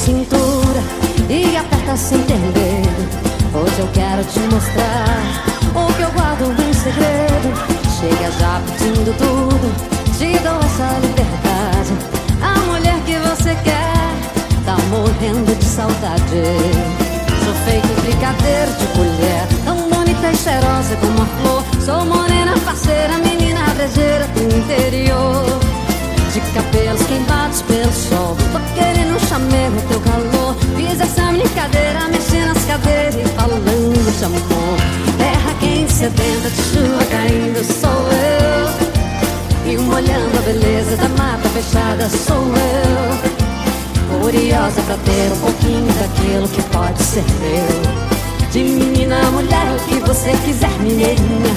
minha cintura e aperta sem ter medo. Hoje eu quero te mostrar o que eu guardo em segredo. Chega já pedindo tudo, te dou essa liberdade. A mulher que você quer tá morrendo de saudade. Sou feito brigadeiro de colher, tão bonita e cheirosa como a flor. Sou morena, parceira, menina sedenta de chuva caindo Sou eu. E molhando a beleza da mata fechada Sou eu. Curiosa pra ter um pouquinho daquilo que pode ser meu. De menina a mulher, o que você quiser Mineirinha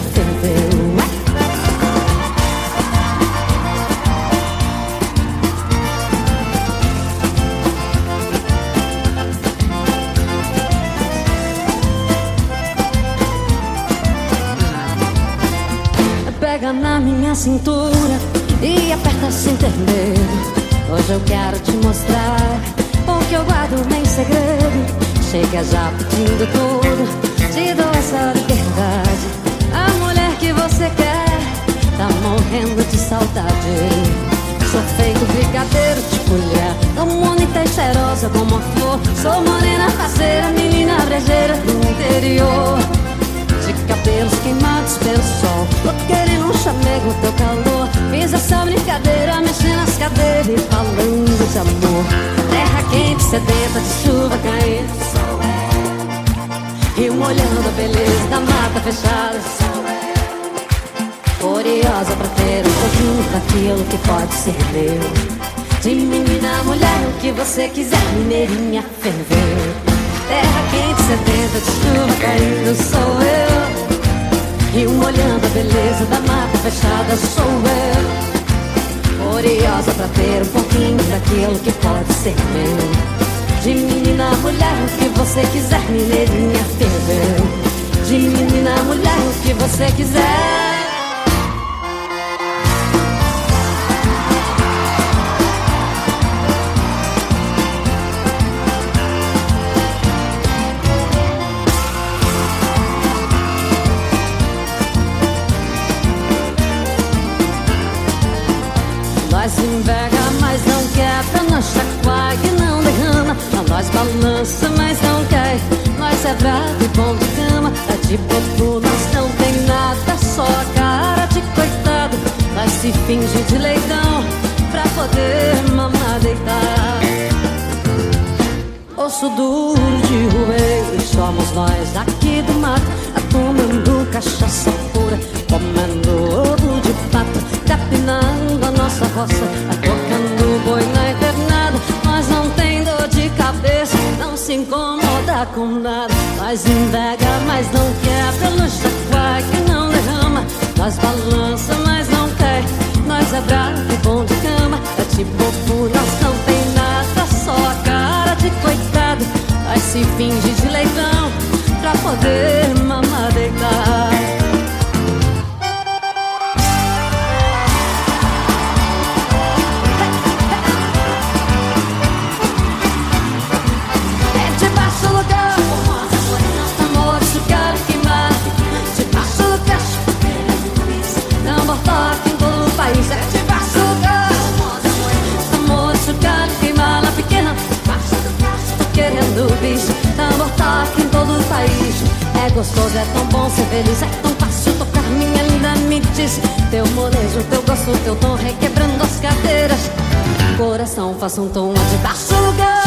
pega na minha cintura e aperta sem ter medo. Hoje eu quero te mostrar o que eu guardo em segredo. Chega já pedindo tudo, te dou essa liberdade. A mulher que você quer tá morrendo de saudade. Sou feito brigadeiro de colher, tão bonita e cheirosa como a flor. Sou morena, parceira, menina brejeira do interior cabelos queimados pelo sol Chamego, teu calor. Fiz essa brincadeira, mexendo nas cadeiras E falando de amor. Terra quente, sedenta de chuva caindo Rio molhando a beleza da mata fechada Curiosa pra ter um pouquinho daquilo que pode ser meu. De menina mulher, o que você quiser Mineirinha ferver Terra quente, sedenta de chuva caindo Sou eu e um olhando a beleza da mata fechada sou eu. Curiosa pra ter um pouquinho daquilo que pode ser meu. De menina a mulher, o que você quiser, mineirinha ferveu De menina a mulher, o que você quiser Enverga, mas não quebra Nós chacoalha não derrama. Nós balança, mas não cai Nós é bravo e bom de cama. É de bobo, nós não tem nada. Só a cara de coitado. Nós se finge de leitão Pra poder mamar deitar. Osso duro de roer Somos nós aqui do mato. Tomando cachaça pura Comendo ovo de pato. Capinando a nossa roça incomoda com nada Nós invega, mas não quebra No chacoalha que não derrama Nós balança, mas não cai Nós é bravo bom de cama É tipo bobo, nós não tem nada Só a cara de coitado. Nós se finge de leitão Pra poder mamar deitar gostoso, é tão bom ser feliz, é tão fácil tocar, minha linda, me Teu molejo, teu gosto, teu tom, requebrando as cadeiras. Coração, faça um tom de baixo